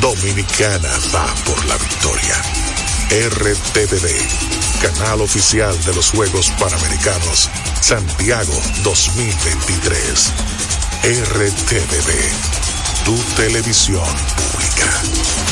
Dominicana va por la victoria. RTVD, canal oficial de los Juegos Panamericanos Santiago 2023. RTVD, tu televisión pública.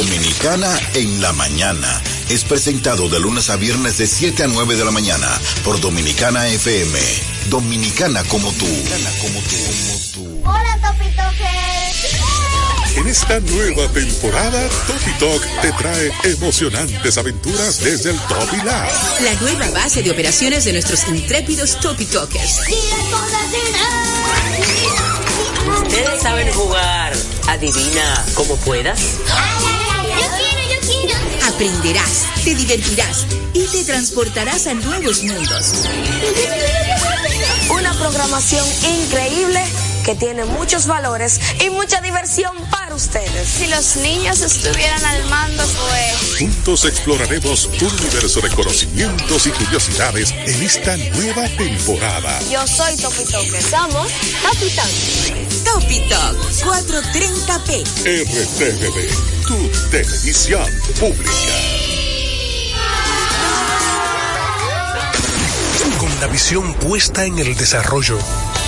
Dominicana en la mañana. Es presentado de lunes a viernes de 7 a 9 de la mañana por Dominicana FM. Dominicana como tú. como tú. Hola, Topito En esta nueva temporada, Topi Talk te trae emocionantes aventuras desde el Topi Lab. La nueva base de operaciones de nuestros intrépidos Topi Talkers. Ustedes saben jugar. Adivina como puedas. Aprenderás, te divertirás y te transportarás a nuevos mundos. Una programación increíble que tiene muchos valores y mucha diversión para ustedes. Si los niños estuvieran al mando, pues... Juntos exploraremos un universo de conocimientos y curiosidades en esta nueva temporada. Yo soy Topi Toque. Somos Talk. Topi Talk 430p. RTVD, tu televisión pública. Con la visión puesta en el desarrollo,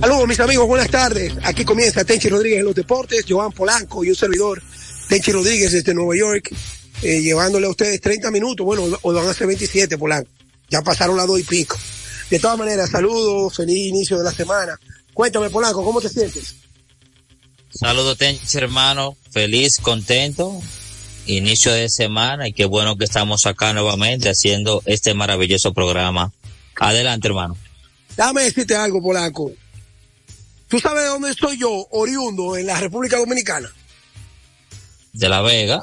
Saludos mis amigos, buenas tardes. Aquí comienza Tenchi Rodríguez en los deportes, Joan Polanco y un servidor, Tenchi Rodríguez desde Nueva York, eh, llevándole a ustedes 30 minutos, bueno, o van a ser 27 Polanco. Ya pasaron las dos y pico. De todas maneras, saludos, feliz inicio de la semana. Cuéntame Polanco, ¿cómo te sientes? Saludos Tenchi hermano, feliz, contento, inicio de semana y qué bueno que estamos acá nuevamente haciendo este maravilloso programa. Adelante hermano. Déjame decirte algo, Polanco. ¿Tú sabes de dónde estoy yo, oriundo, en la República Dominicana? De La Vega.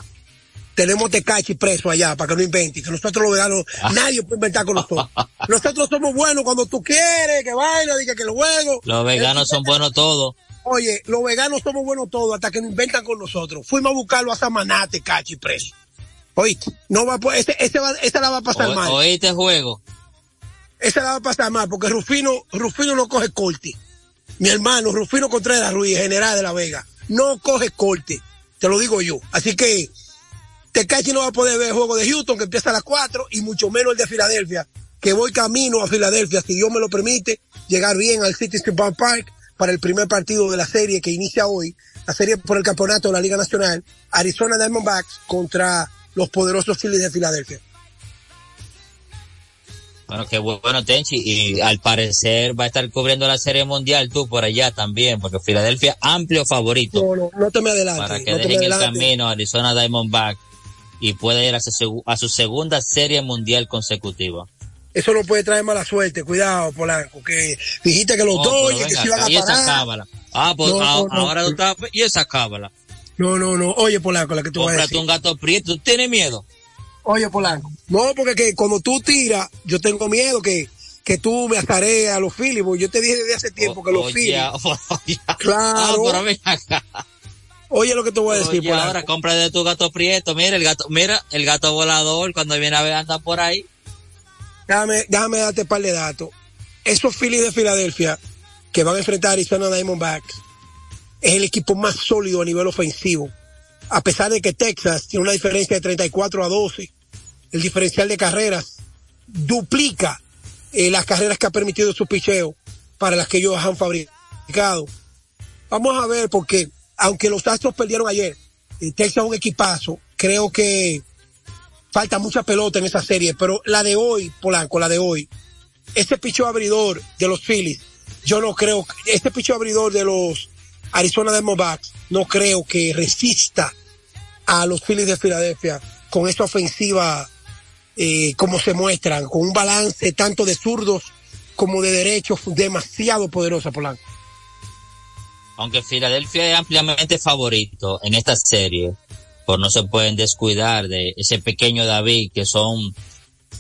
Tenemos Tecachi preso allá, para que no invente, que nosotros los veganos, nadie puede inventar con nosotros. nosotros somos buenos cuando tú quieres, que vaina, diga que los juegos. Los veganos son buenos todos. Oye, los veganos somos buenos todos hasta que no inventan con nosotros. Fuimos a buscarlo a Samaná, Tecachi preso. Oíste, no va a, ese, ese va, esa la va a pasar O- mal. Oíste juego. Esa la va a pasar mal, porque Rufino, Rufino no coge corte. Mi hermano, Rufino Contreras Ruiz, general de La Vega, no coge corte. Te lo digo yo. Así que, Tecachi no va a poder ver el juego de Houston, que empieza a las 4, y mucho menos el de Filadelfia, que voy camino a Filadelfia, si Dios me lo permite, llegar bien al Citizen Bank Park para el primer partido de la serie que inicia hoy, la serie por el campeonato de la Liga Nacional, Arizona Diamondbacks contra los poderosos Phillies de Filadelfia. Bueno, qué bueno Tenchi y al parecer va a estar cubriendo la serie mundial tú por allá también, porque Filadelfia amplio favorito. No, no, no te me adelantes. para que no dejen el camino a Arizona Diamondback y pueda ir a su, a su segunda serie mundial consecutiva. Eso no puede traer mala suerte, cuidado, Polanco, que dijiste que los No, dos, oye, que se iban a y esa parar. cábala. Ah, pues No, ah, no, no. ahora tú estás, y esa cábala. No, no, no, oye, Polanco, la que tú vas a Cómprate decir. un gato prieto, ¿tú tienes miedo? Oye, Polanco. No, porque que cuando tú tiras, yo tengo miedo que, que tú me ataré a los Phillies, yo te dije desde hace tiempo que los Phillies. Claro. Ah. Oye lo que te voy a decir, Oye, Polanco. ahora compra de tu gato prieto. Mira el gato, mira el gato volador cuando viene a ver anda por ahí. Déjame, déjame darte un par de datos. Esos Phillies de Filadelfia que van a enfrentar a Arizona Diamondbacks es el equipo más sólido a nivel ofensivo. A pesar de que Texas tiene una diferencia de 34 a 12, el diferencial de carreras duplica eh, las carreras que ha permitido su picheo para las que ellos han fabricado. Vamos a ver porque aunque los Astros perdieron ayer, Texas es un equipazo, creo que falta mucha pelota en esa serie, pero la de hoy, Polanco, la de hoy, este picheo abridor de los Phillies, yo no creo, este picheo abridor de los Arizona Diamondbacks, no creo que resista a los Phillies de Filadelfia con esta ofensiva eh, como se muestran, con un balance tanto de zurdos como de derechos demasiado poderosa, Polanco. Aunque Filadelfia es ampliamente favorito en esta serie, pues no se pueden descuidar de ese pequeño David que son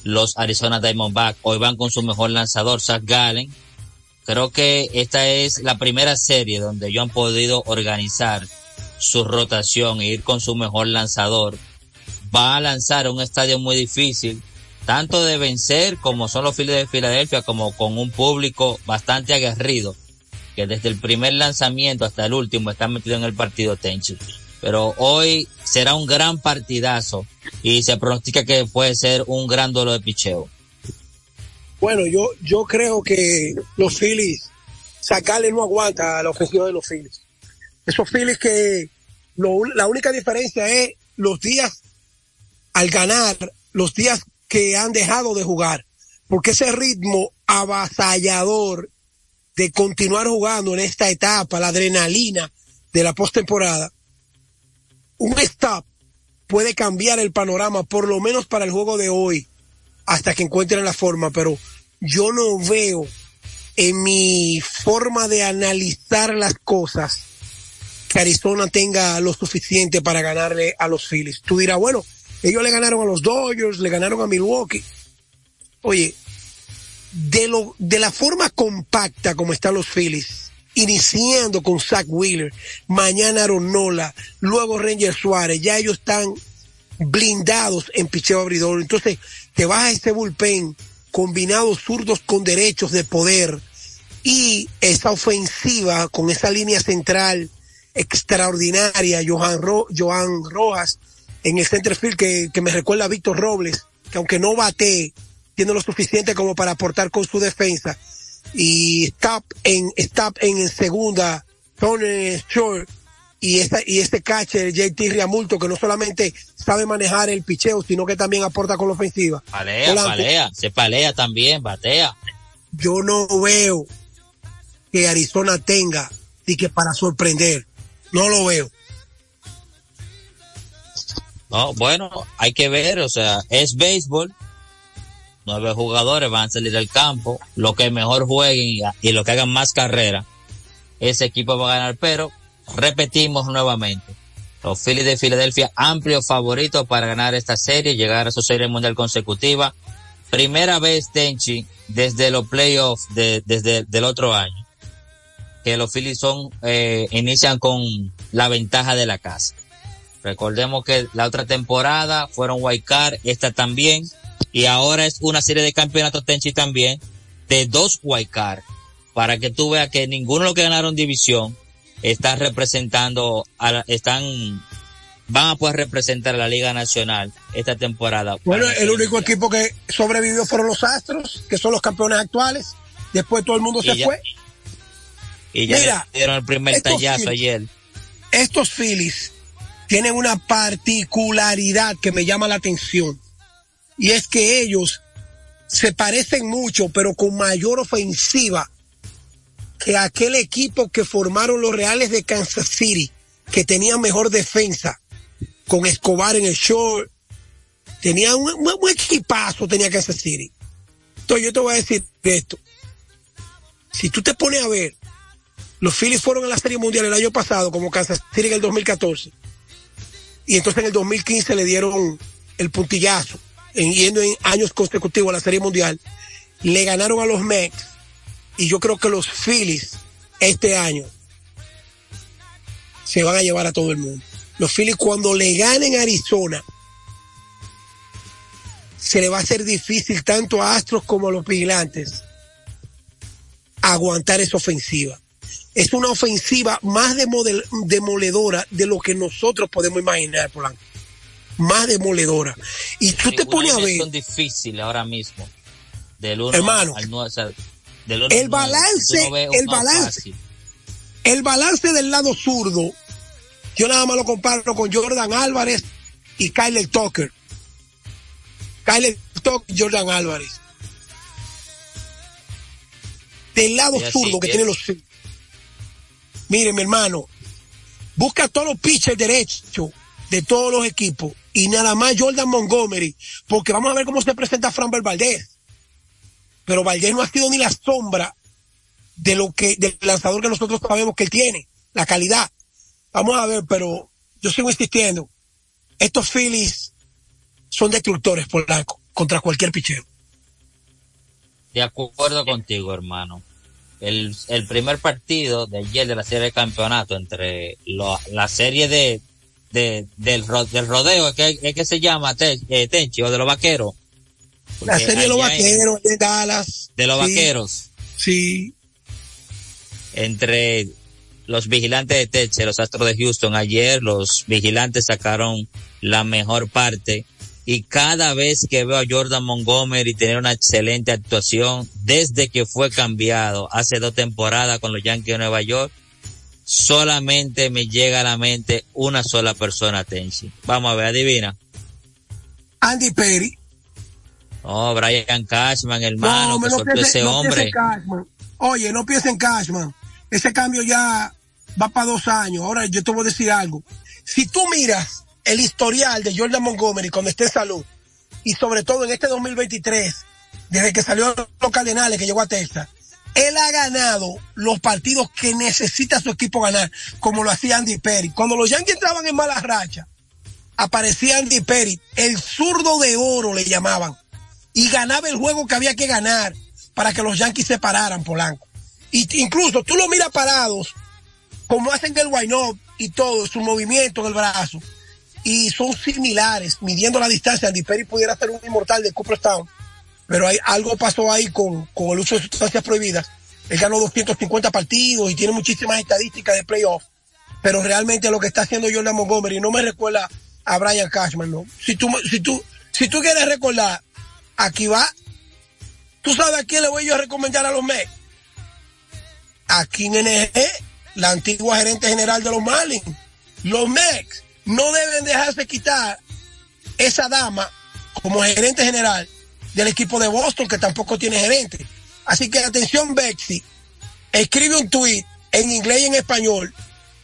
los Arizona Diamondbacks. Hoy van con su mejor lanzador, Zach Gallen. Creo que esta es la primera serie donde ellos han podido organizar su rotación e ir con su mejor lanzador. Va a lanzar un estadio muy difícil, tanto de vencer como son los Phillies de Filadelfia, como con un público bastante aguerrido, que desde el primer lanzamiento hasta el último están metidos en el partido Tenchi. Pero hoy será un gran partidazo y se pronostica que puede ser un gran duelo de picheo. Bueno, yo, yo creo que los Phillies, sacarle no aguanta a la ofensiva de los Phillies. Esos Phillies que la única diferencia es los días al ganar, los días que han dejado de jugar. Porque ese ritmo avasallador de continuar jugando en esta etapa, la adrenalina de la postemporada, un stop puede cambiar el panorama, por lo menos para el juego de hoy, hasta que encuentren la forma, pero yo no veo en mi forma de analizar las cosas que Arizona tenga lo suficiente para ganarle a los Phillies. Tú dirás, bueno, ellos le ganaron a los Dodgers, le ganaron a Milwaukee. Oye, de lo, de la forma compacta como están los Phillies, iniciando con Zach Wheeler, mañana Aaron Nola, luego Ranger Suárez, ya ellos están blindados en picheo abridor. Entonces, te vas a ese bullpen combinado zurdos con derechos de poder y esa ofensiva con esa línea central extraordinaria, Johan, Ro, Johan Rojas en el center field que, que me recuerda a Víctor Robles, que aunque no bate, tiene lo suficiente como para aportar con su defensa. Y stop en, stop en segunda, Tony Short, y esta, y este catcher, JT Riamulto, que no solamente sabe manejar el picheo, sino que también aporta con la ofensiva. Palea, palea, se palea también, batea. Yo no veo que Arizona tenga y que para sorprender. No lo veo. No, bueno, hay que ver, o sea, es béisbol. Nueve jugadores van a salir del campo. Lo que mejor jueguen y, lo que hagan más carrera, ese equipo va a ganar. Pero repetimos nuevamente, los Phillies de Filadelfia, amplio favorito para ganar esta serie, llegar a su serie mundial consecutiva. Primera vez, Tenchi, desde los playoffs de, desde el otro año, que los Phillies son, eh, inician con la ventaja de la casa. Recordemos que la otra temporada fueron Card, esta también, y ahora es una serie de campeonatos Tenchi también, de dos Card, para que tú veas que ninguno de los que ganaron división están representando, a la, están, van a poder representar a la Liga Nacional esta temporada. Bueno, el único equipo que sobrevivió fueron los Astros, que son los campeones actuales. Después todo el mundo se ya, fue. Y ya Mira, le dieron el primer tallazo Phillies, ayer. Estos Phillies tienen una particularidad que me llama la atención. Y es que ellos se parecen mucho, pero con mayor ofensiva que aquel equipo que formaron los Reales de Kansas City, que tenía mejor defensa, con Escobar en el short, tenía un, equipazo, tenía Kansas City. Entonces yo te voy a decir esto. Si tú te pones a ver, los Phillies fueron a la Serie Mundial el año pasado, como Kansas City en el 2014. Y entonces en el 2015 le dieron el puntillazo, en, yendo en años consecutivos a la Serie Mundial. le ganaron a los Mets y yo creo que los Phillies este año se van a llevar a todo el mundo. Los Phillies cuando le ganen a Arizona se le va a hacer difícil tanto a Astros como a los vigilantes aguantar esa ofensiva. Es una ofensiva más demoledora de lo que nosotros podemos imaginar, Polanco. Más demoledora. Y tú te pones a ver. Es difícil ahora mismo. Del Hermano, el balance, el balance, el balance del lado zurdo, yo nada más lo comparo con Jordan Álvarez y Kyle Tucker. Kyle Tucker y Jordan Álvarez. Del lado zurdo que tiene los Mire, mi hermano, busca todos los pitchers derechos de todos los equipos y nada más Jordan Montgomery, porque vamos a ver cómo se presenta Fran Valdez pero Valdés no ha sido ni la sombra de lo que, del lanzador que nosotros sabemos que él tiene, la calidad. Vamos a ver, pero yo sigo insistiendo. Estos Phillies son destructores por contra cualquier pichero. De acuerdo contigo, hermano. El, el primer partido de ayer de la serie de campeonato entre la serie de, de del, del rodeo, que, es que se llama eh, Tenchi, o de los vaqueros, la serie de los vaqueros de Dallas. De los vaqueros. Sí. Entre los vigilantes de Teche, los Astros de Houston, ayer los vigilantes sacaron la mejor parte. Y cada vez que veo a Jordan Montgomery tener una excelente actuación, desde que fue cambiado hace dos temporadas con los Yankees de Nueva York, solamente me llega a la mente una sola persona, Tenchi. Vamos a ver, adivina. Andy Perry. Oh, Brian Cashman, hermano, que soltó ese hombre. Oye, no piensen en Cashman. Ese cambio ya va para dos años. Ahora yo te voy a decir algo. Si tú miras el historial de Jordan Montgomery cuando esté en salud, y sobre todo en este 2023, desde que salió los Cardenales, que llegó a Texas, él ha ganado los partidos que necesita su equipo ganar, como lo hacía Andy Perry. Cuando los Yankees entraban en mala racha, aparecía Andy Perry, el zurdo de oro le llamaban y ganaba el juego que había que ganar para que los Yankees se pararan, Polanco. Y incluso tú lo miras parados, como hacen el wine y todo, su movimiento en el brazo, y son similares, midiendo la distancia. Andy Perry pudiera ser un inmortal de Cooperstown, pero hay, algo pasó ahí con, con el uso de sustancias prohibidas. Él ganó 250 partidos y tiene muchísimas estadísticas de playoff, pero realmente lo que está haciendo Jordan Montgomery no me recuerda a Brian Cashman, ¿no? Si tú, si tú, si tú quieres recordar Aquí va. ¿Tú sabes a quién le voy yo a recomendar a los Mets? Aquí en NG, la antigua gerente general de los Marlins. Los Mets no deben dejarse quitar esa dama como gerente general del equipo de Boston, que tampoco tiene gerente. Así que atención, Bexy, escribe un tweet en inglés y en español.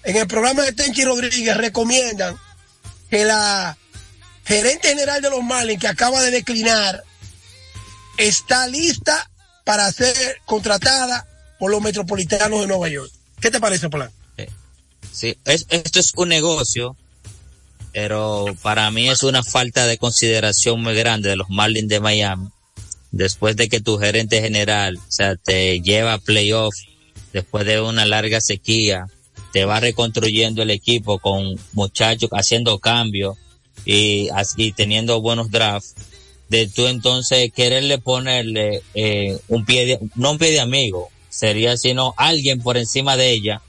En el programa de Tenchi Rodríguez recomiendan que la gerente general de los Marlins, que acaba de declinar está lista para ser contratada por los metropolitanos de Nueva York. ¿Qué te parece, Polanco? Sí, esto es un negocio, pero para mí es una falta de consideración muy grande de los Marlins de Miami. Después de que tu gerente general, o sea, te lleva a playoff, después de una larga sequía, te va reconstruyendo el equipo con muchachos haciendo cambios y, y teniendo buenos drafts de tú entonces quererle ponerle eh, un pie de, no un pie de amigo, sería sino alguien por encima de ella.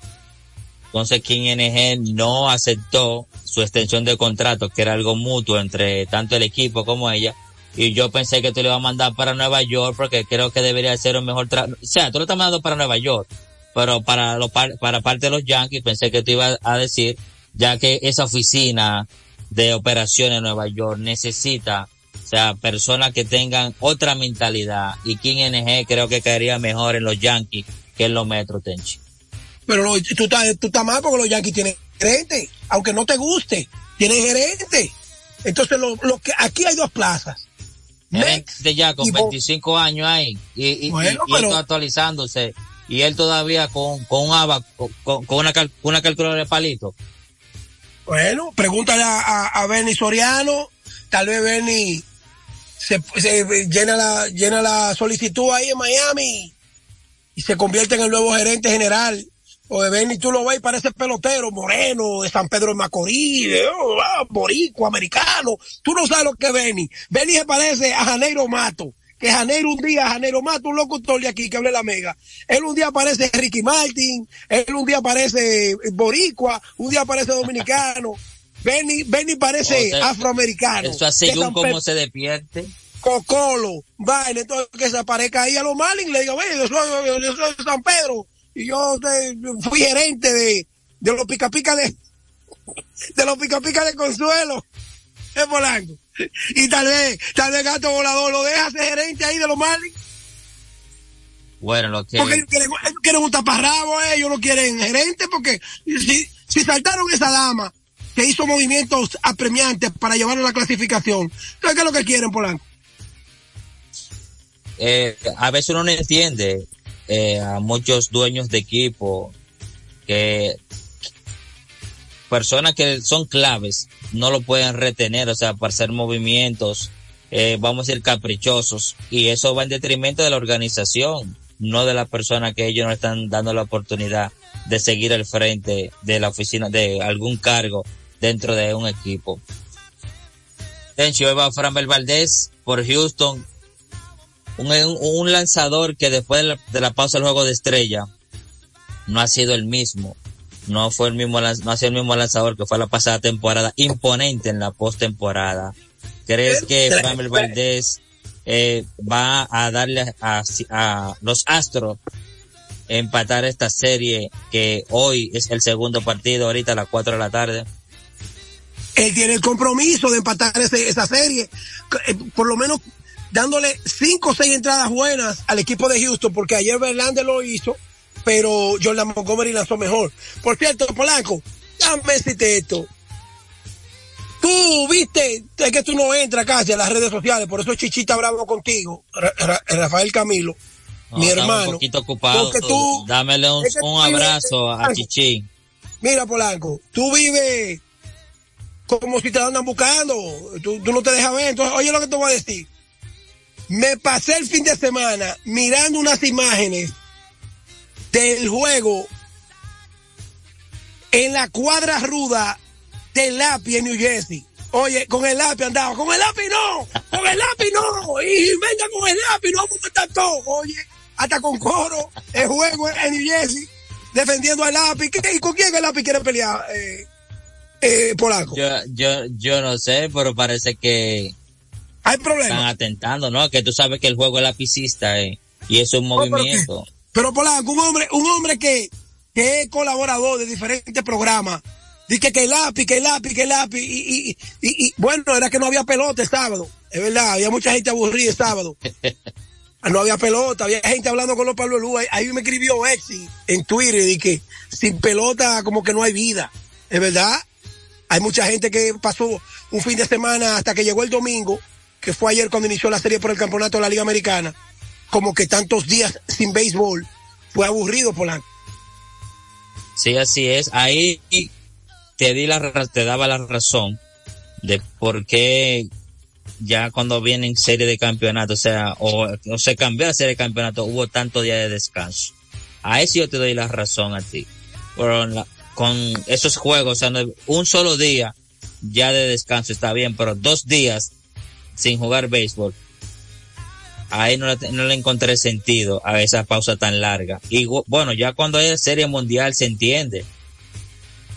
Entonces King NG no aceptó su extensión de contrato, que era algo mutuo entre tanto el equipo como ella. Y yo pensé que tú le ibas a mandar para Nueva York porque creo que debería ser un mejor trato. O sea, tú lo estás mandando para Nueva York, pero para, lo, para parte de los Yankees pensé que tú ibas a decir, ya que esa oficina de operaciones en Nueva York necesita o sea, personas que tengan otra mentalidad. Y King NG creo que caería mejor en los Yankees que en los Metro Tenchi. Pero tú estás tú estás mal porque los Yankees tienen gerente. Aunque no te guste, tienen gerente. Entonces, lo, lo que aquí hay dos plazas. de ya con 25 años ahí. Y, y, actualizándose. Y él todavía con, con, con, con una, una calculadora de palito. Bueno, pregúntale a, a, a Benny Soriano. Tal vez Benny se, se llena la llena la solicitud ahí en Miami y se convierte en el nuevo gerente general. O de Benny, tú lo ves, parece pelotero, moreno, de San Pedro de Macorís, de, oh, ah, borico, americano. Tú no sabes lo que es Benny. Benny se parece a Janeiro Mato. Que Janeiro un día, Janeiro Mato, un locutor de aquí que hable la mega. Él un día parece Ricky Martin, él un día parece boricua, un día parece dominicano. Benny, Benny parece O sea, afroamericano. Eso así Pedro- se despierte. Cocolo, vaina, entonces que se aparezca ahí a los Marlins, le diga, "Oye, yo soy, yo- yo soy de San Pedro, y yo fui gerente de, de los pica pica de, de los pica pica de Consuelo, en Polanco. Y tal vez, tal vez Gato Volador lo deja ser gerente ahí de los Marlins, Bueno, lo que... porque ellos quieren, ellos quieren un taparrabo, eh, ellos no quieren gerente, porque si, si saltaron esa dama que hizo movimientos apremiantes para llevar a la clasificación, ¿qué es lo que quieren, Polanco? eh, a veces uno no entiende eh, a muchos dueños de equipo que personas que son claves no lo pueden retener, o sea, para hacer movimientos, eh, vamos a decir caprichosos, y eso va en detrimento de la organización, no de la persona que ellos no están dando la oportunidad de seguir al frente de la oficina, de algún cargo dentro de un equipo. Tencho, hoy va Framber Valdés por Houston, un, un, lanzador que después de la, de la pausa del juego de estrella no ha sido el mismo. No fue el mismo, no ha sido el mismo lanzador que fue la pasada temporada, imponente en la postemporada. ¿Crees que Framber Valdés eh, va a darle a, a los Astros empatar esta serie que hoy es el segundo partido, ahorita a las 4 de la tarde? él tiene el compromiso de empatar ese- esa serie, eh, por lo menos dándole cinco o seis entradas buenas al equipo de Houston, porque ayer Verlander lo hizo, pero Jordan Montgomery lanzó mejor. Por cierto, Polanco, decirte esto. Tú viste, es que tú no entras casi a las redes sociales, por eso Chichita bravo contigo, Ra- Ra- Rafael Camilo, No, mi hermano. Un poquito ocupado. Porque tú- Dámele un, es que tú un vives- abrazo a Chichi. Mira, Polanco, tú vives como si te andan buscando. Tú, tú no te dejas ver. Entonces, oye lo que te voy a decir. Me pasé el fin de semana mirando unas imágenes del juego en la cuadra ruda del lápiz en New Jersey. Oye, con el lápiz andaba, con el lápiz no, con el lápiz no, y venga con el lápiz, no vamos a todo. Oye, hasta con coro, el juego en New Jersey, defendiendo al lápiz. ¿Qué- ¿Y con quién el lápiz quiere pelear? Eh, eh, Polanco. Yo, yo, yo no sé, pero parece que hay están problemas. atentando, ¿no? Que tú sabes que el juego es lapicista, eh, y eso es un No, pero movimiento. Pero Polanco, un hombre, un hombre que, que es colaborador de diferentes programas, dice que el lápiz, que el lápiz, que el lápiz, y, y, y, y- bueno, era que no había pelota el sábado, es verdad, había mucha gente aburrida el sábado. No había pelota, había gente hablando con los Pablo Luz. Ahí, ahí me escribió Exi en Twitter y que sin pelota como que no hay vida. Es verdad. Hay mucha gente que pasó un fin de semana hasta que llegó el domingo, que fue ayer cuando inició la serie por el campeonato de la Liga Americana, como que tantos días sin béisbol. Fue aburrido, Polanco. Sí, así es. Ahí te di la, te daba la razón de por qué ya cuando vienen serie de campeonato, o sea, o, se cambió la serie de campeonato, hubo tantos días de descanso. A eso yo te doy la razón a ti. Pero con esos juegos, o sea, un solo día ya de descanso está bien, pero dos días sin jugar béisbol, ahí no le, no le encontré sentido a esa pausa tan larga. Y bueno, ya cuando es serie mundial se entiende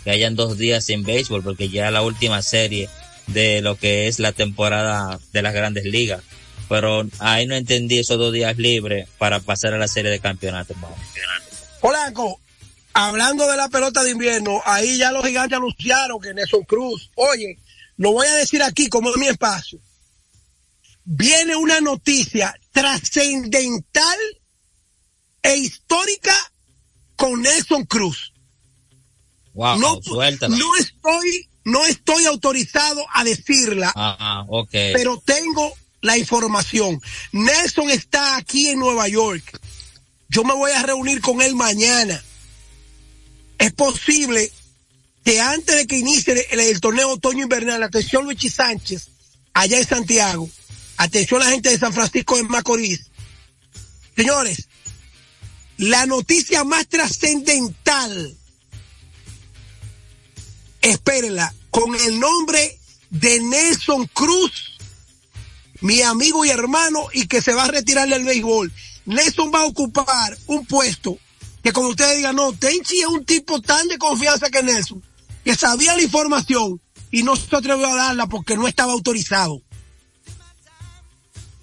que hayan dos días sin béisbol, porque ya la última serie de lo que es la temporada de las grandes ligas. Pero ahí no entendí esos dos días libres para pasar a la serie de campeonato. Polanco, hablando de la pelota de invierno, ahí ya los gigantes anunciaron que Nelson Cruz, oye, lo voy a decir aquí como es mi espacio. Viene una noticia trascendental e histórica con Nelson Cruz. Wow, no, suéltala. no estoy, no estoy autorizado a decirla, Ah, ah, pero tengo la información. Nelson está aquí en Nueva York. Yo me voy a reunir con él mañana. Es posible que antes de que inicie el, el torneo otoño invernal, atención Luigi Sánchez, allá en Santiago, Atención a la gente de San Francisco de Macorís. Señores, la noticia más trascendental, espérenla, con el nombre de Nelson Cruz, mi amigo y hermano, y que se va a retirar del béisbol. Nelson va a ocupar un puesto que como ustedes digan, no, Tenchi es un tipo tan de confianza que Nelson, que sabía la información y no se atrevió a darla porque no estaba autorizado.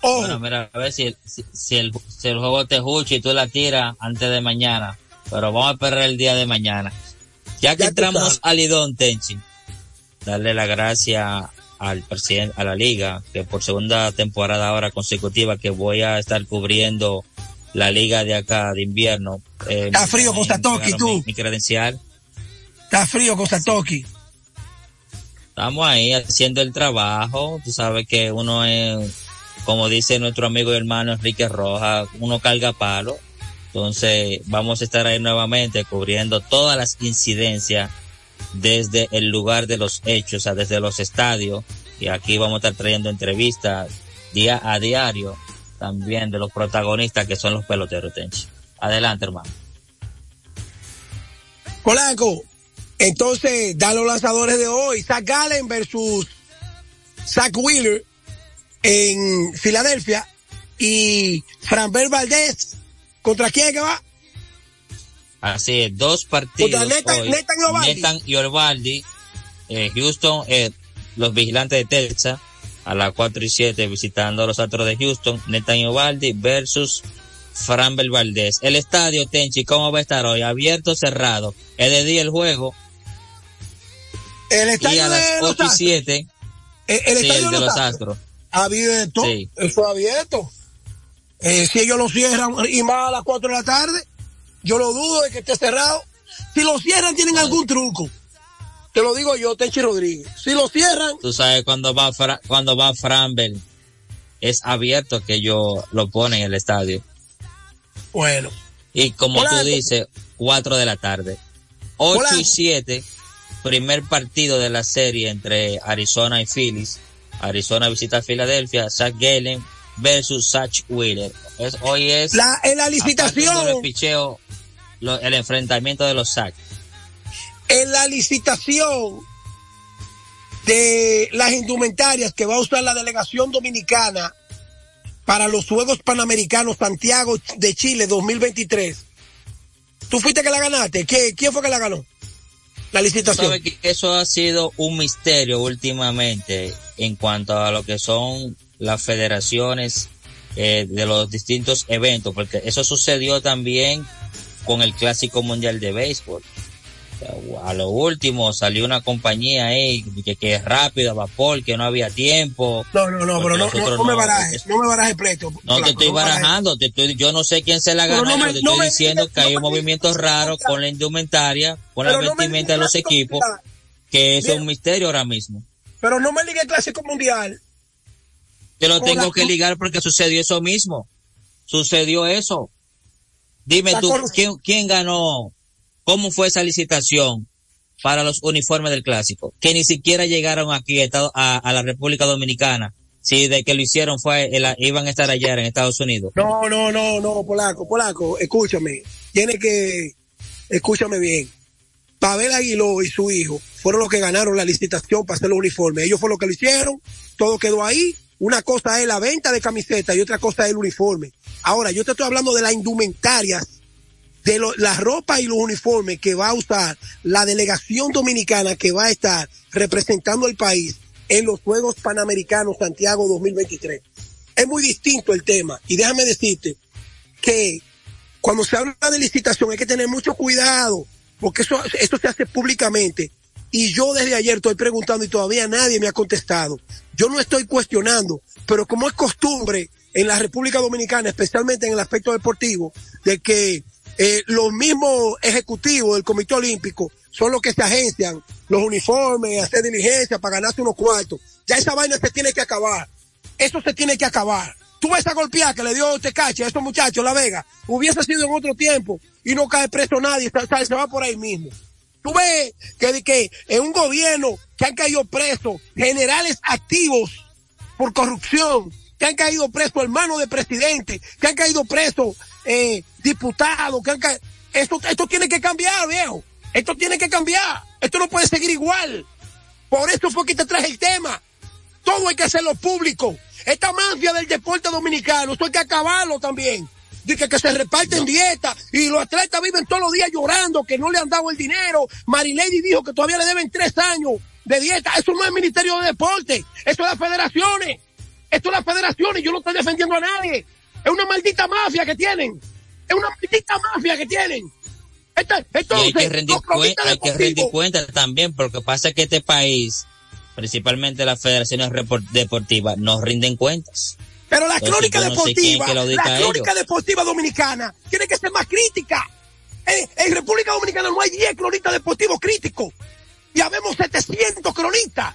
Bueno, mira, a ver si, el, si, el, si el juego te escucha y tú la tiras antes de mañana. Pero vamos a esperar el día de mañana. Ya que Ya entramos al Lidón, Tenchi, darle la gracia al presidente, a la liga, que por segunda temporada ahora consecutiva que voy a estar cubriendo la liga de acá de invierno. Eh, Está frío entregaron tú. Mi, mi credencial. Está frío con Satoki. Estamos ahí haciendo el trabajo. Tú sabes que uno es, como dice nuestro amigo y hermano Enrique Rojas, uno carga palo. Entonces vamos a estar ahí nuevamente cubriendo todas las incidencias desde el lugar de los hechos, o sea, desde los estadios. Y aquí vamos a estar trayendo entrevistas día a diario también de los protagonistas que son los peloteros, Tenchi. Adelante, hermano. Polanco, entonces, da los lanzadores de hoy. Zach Gallen versus Zach Wheeler en Filadelfia y Franbel Valdés. ¿Contra quién es que va? Así es, dos partidos Contra Nathan- hoy. Nathan y Ovaldi. Nathan y Ovaldi. Eh, Houston, eh, los vigilantes de Texas, a las 4 y 7 visitando a los Astros de Houston. Nathan y Ovaldi versus Franbel Valdés. El estadio, Tenchi, ¿cómo va a estar hoy? ¿Abierto o cerrado? Es de día el juego. El Y estadio a las de los 8 y Astros. 7, El, el sí, estadio el de los Astros. Abierto. Sí. Eso es abierto. Eh, si ellos lo cierran y más a las 4 de la tarde, yo lo dudo de que esté cerrado. Si lo cierran, tienen algún truco. Te lo digo yo, Tenchi Rodríguez. Si lo cierran, Tú sabes, cuando va, Fra- cuando va Franbel, es abierto que ellos lo ponen en el estadio. bueno. Y como Hola, tú dices, 4 de la tarde. 8 Hola. y 7, primer partido de la serie entre Arizona y Phillies. Arizona visita a Filadelfia, Zach Gallen versus Zach Wheeler. Es, hoy es La, en la licitación, los picheos, lo- el enfrentamiento de los Zach. en la licitación de las indumentarias que va a usar la delegación dominicana para los Juegos Panamericanos Santiago de Chile 2023. ¿Tú fuiste que la ganaste? ¿Qué- ¿Quién fue que la ganó? La licitación. Sabe que eso ha sido un misterio últimamente en cuanto a lo que son las federaciones eh, de los distintos eventos, porque eso sucedió también con el Clásico Mundial de Béisbol. A lo último salió una compañía ahí que, que es rápida, vapor, que no había tiempo. No, no, no, pero no, no, me barajes, no me barajes pleito. No te estoy barajando, te estoy, yo no sé quién se la Pero ganó, no me- pero te no estoy me diciendo que hay un movimiento raro con la indumentaria, con la Pero vestimenta de los equipos, que es un misterio ahora mismo. Pero no me ligue el Clásico Mundial. Te lo tengo que ligar porque sucedió eso mismo. Sucedió eso. Dime tú, ¿quién, quién ganó? ¿Cómo fue esa licitación para los uniformes del clásico? Que ni siquiera llegaron aquí a, a, la República Dominicana. Si de que lo hicieron fue, el- iban a estar ayer en Estados Unidos. No, no, no, no, Polaco, Polaco, escúchame. Tiene que, escúchame bien. Pavel Aguiló y su hijo fueron los que ganaron la licitación para hacer los uniformes. Ellos fueron los que lo hicieron, todo quedó ahí. Una cosa es la venta de camisetas y otra cosa es el uniforme. Ahora, yo te estoy hablando de las indumentarias, de lo- la ropa y los uniformes que va a usar la delegación dominicana que va a estar representando al país en los Juegos Panamericanos Santiago 2023. Es muy distinto el tema. Y déjame decirte que cuando se habla de licitación hay que tener mucho cuidado, porque eso, esto se hace públicamente. Y yo desde ayer estoy preguntando y todavía nadie me ha contestado. Yo no estoy cuestionando, pero como es costumbre en la República Dominicana, especialmente en el aspecto deportivo, de que eh, los mismos ejecutivos del Comité Olímpico son los que se agencian los uniformes, hacer diligencia para ganarse unos cuartos. Ya esa vaina se tiene que acabar. Eso se tiene que acabar. Tú ves esa golpeada que le dio Tecache a estos muchachos, La Vega, hubiese sido en otro tiempo y no cae preso nadie, se, se- va por ahí mismo. Tú ves que, que en un gobierno que han caído presos generales activos por corrupción que han caído presos hermanos de presidente, que han caído presos eh, diputados, que han caído... Esto, esto tiene que cambiar, viejo. Esto tiene que cambiar. Esto no puede seguir igual. Por eso fue que te traje el tema. Todo hay que hacerlo público. Esta mafia del deporte dominicano, esto hay que acabarlo también. Dice que se reparten dieta y los atletas viven todos los días llorando que no le han dado el dinero. Marilady dijo que todavía le deben tres años de dieta. Eso no es el Ministerio de Deporte. Eso es las federaciones. Esto es las federaciones. Yo no estoy defendiendo a nadie. Es una maldita mafia que tienen. Es una maldita mafia que tienen. y hay que rendir, hay que rendir cuenta también, porque pasa que este país, principalmente las federaciones deportivas, no rinden cuentas. Pero la crónica deportiva, la crónica deportiva dominicana tiene que ser más crítica. En, República Dominicana no hay 10 cronistas deportivos críticos. Y habemos 700 cronistas.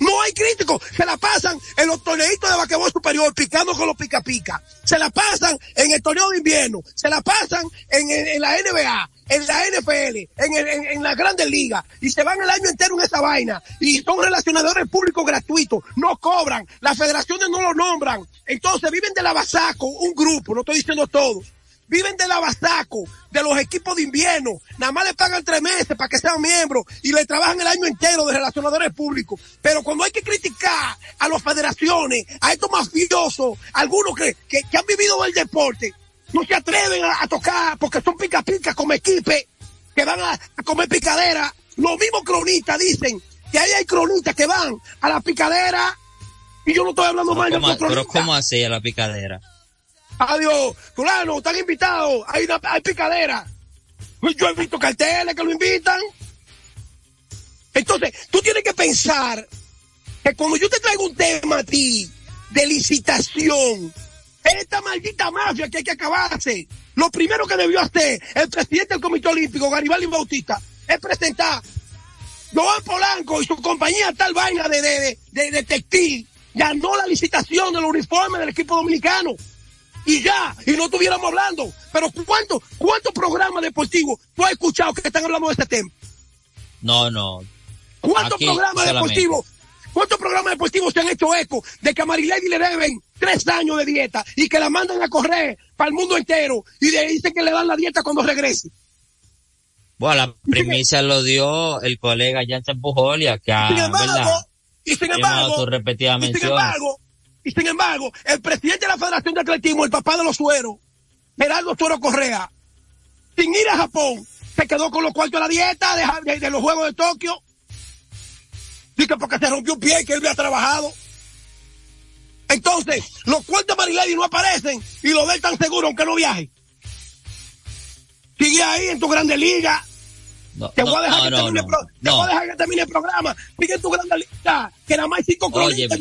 No hay críticos. Se la pasan en los torneitos de vaquebol superior picando con los pica pica. Se la pasan en el torneo de invierno. Se la pasan en, la NBA, en la NFL, en, en, la Grandes Ligas. Y se van el año entero en esa vaina. Y son relacionadores públicos gratuitos. No cobran. Las federaciones no lo nombran. Entonces viven de la Basaco, un grupo, no estoy diciendo todos viven de la Basaco, de los equipos de invierno, nada más le pagan tres meses para que sean miembros y le trabajan el año entero de relacionadores públicos. Pero cuando hay que criticar a las federaciones, a estos mafiosos, algunos que, que, han vivido el deporte, no se atreven a, tocar porque son pica pica como equipe, que van a, comer picadera. Los mismos cronistas dicen que ahí hay cronistas que van a la picadera y yo no estoy hablando mal de Pero ¿cómo hace a la picadera? Adiós, fulano, están invitados, hay, una, hay picadera. Yo he visto carteles que lo invitan. Entonces, tú tienes que pensar que cuando yo te traigo un tema a ti de licitación, esta maldita mafia que hay que acabarse, lo primero que debió hacer el presidente del Comité Olímpico, Garibaldi Bautista, es presentar Joan Polanco y su compañía tal vaina de, de, de, de textil, ganó la licitación del uniforme del equipo dominicano y ya, y no estuviéramos hablando. Pero ¿cuántos cuántos programas deportivos tú has escuchado que están hablando de este tema? No, no. ¿Cuántos programas deportivos? ¿Cuántos programas deportivos se han hecho eco de que a Marilady le deben tres años de dieta y que la mandan a correr para el mundo entero y le dicen que le dan la dieta cuando regrese? Bueno, la primicia lo dio el colega Jansen Pujolia, que sin embargo, y sin embargo, y sin embargo, y sin embargo, el presidente de la Federación de Atletismo, el papá de los sueros, Gerardo Suero Correa, sin ir a Japón, se quedó con los cuartos de la dieta de, los Juegos de Tokio. Porque se rompió un pie y que él había trabajado. Entonces, los cuartos de Marilady no aparecen y lo ven tan seguro aunque no viaje. Sigue ahí en tu grande liga, te, voy a dejar que termine te voy a dejar que termine el programa. Sigue tu gran lista, que nada más hay cinco cronistas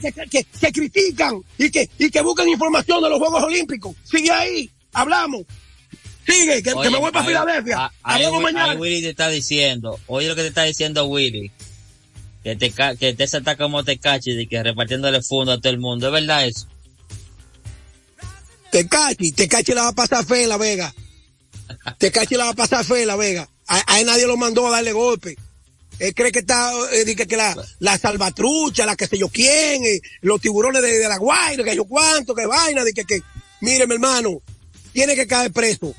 que, que, que, critican y que, y que buscan información de los Juegos Olímpicos. Sigue ahí, hablamos. Sigue, que, me voy para Filadelfia. Hablamos mañana. Willy te está diciendo, oye lo que te está diciendo Willy. Que te, que te salta como te caches y que repartiéndole fondo a todo el mundo. ¿Es verdad eso? Te cachi, te cachi la va a pasar fe en La Vega. te cachi la va a pasar fe en La Vega. A, él nadie lo mandó a darle golpe. Él cree que está, eh, que, la, la salvatrucha, la que sé yo quién, eh, los tiburones de, la Guaira, que yo cuánto, que vaina, de que, que, mire mi hermano, tiene que caer preso.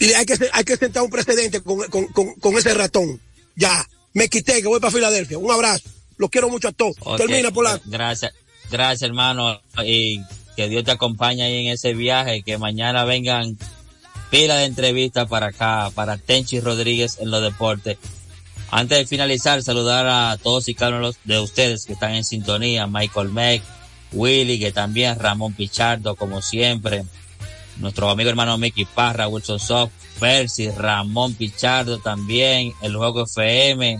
Y hay que, hay que sentar un precedente con, con, con, ese ratón. Ya, me quité, que voy para Filadelfia. Un abrazo. Los quiero mucho a todos. Termina, Polanco. Gracias, gracias hermano. Y que Dios te acompañe ahí en ese viaje, que mañana vengan pila de entrevistas para acá, para Tenchi Rodríguez en los deportes. Antes de finalizar, saludar a todos y cada uno de ustedes que están en sintonía, Michael Meck, Willy, que también, Ramón Pichardo, como siempre, nuestro amigo hermano Mickey Parra, Wilson Soft, Percy, Ramón Pichardo también, el Juego FM,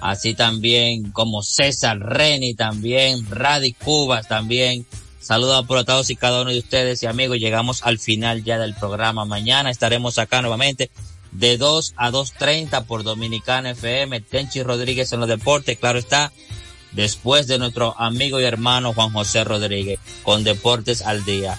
así también como César Reni también, Radi Cubas también, Saludos a todos y cada uno de ustedes y amigos. Llegamos al final ya del programa. Mañana estaremos acá nuevamente de 2 a 2.30 por Dominicana FM. Tenchi Rodríguez en los deportes, claro está. Después de nuestro amigo y hermano Juan José Rodríguez con Deportes al Día.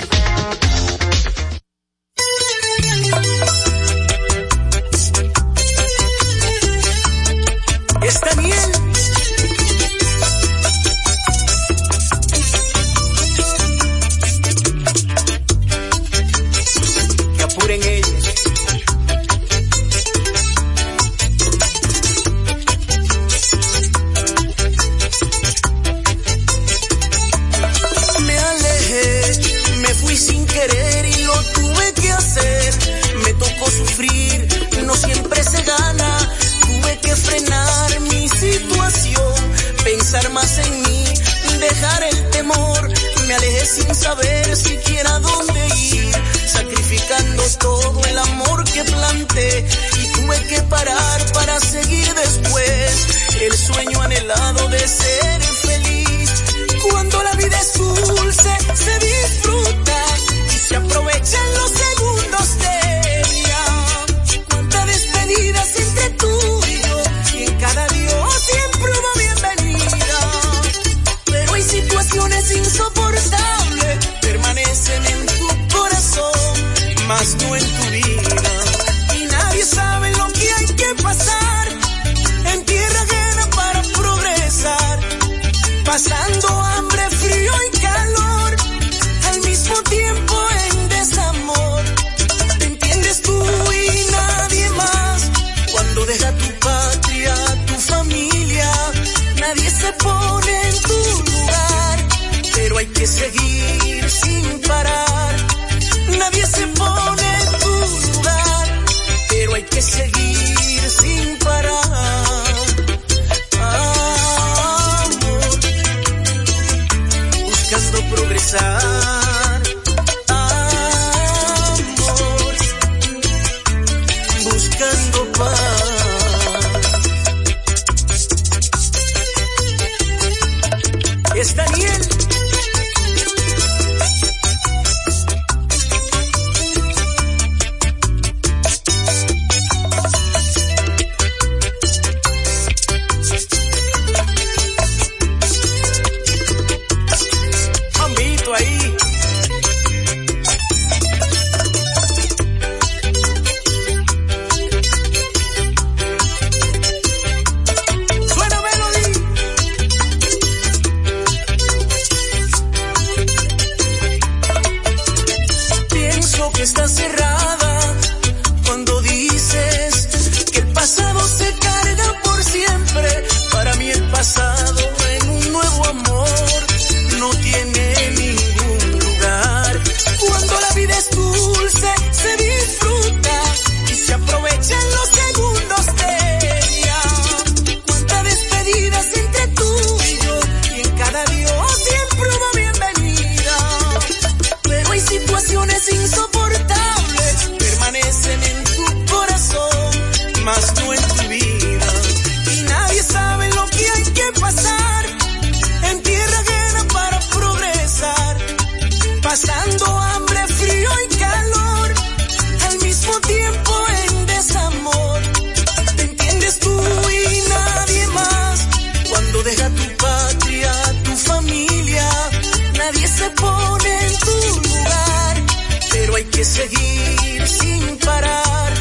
que seguir sin parar.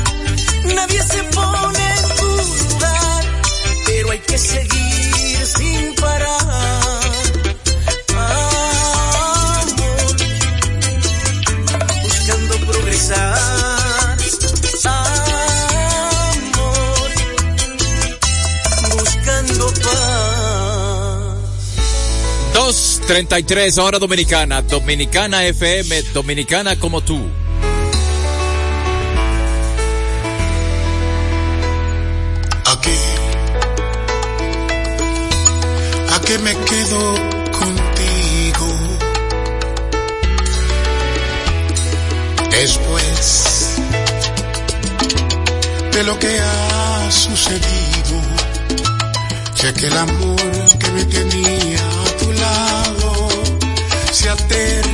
Nadie se pone en tu lugar, pero hay que seguir sin parar. Amor, buscando progresar. Amor, buscando paz. 2.33 hora dominicana, dominicana FM, dominicana como tú. contigo. Después de lo que ha sucedido, ya que el amor que me tenía a tu lado se aterra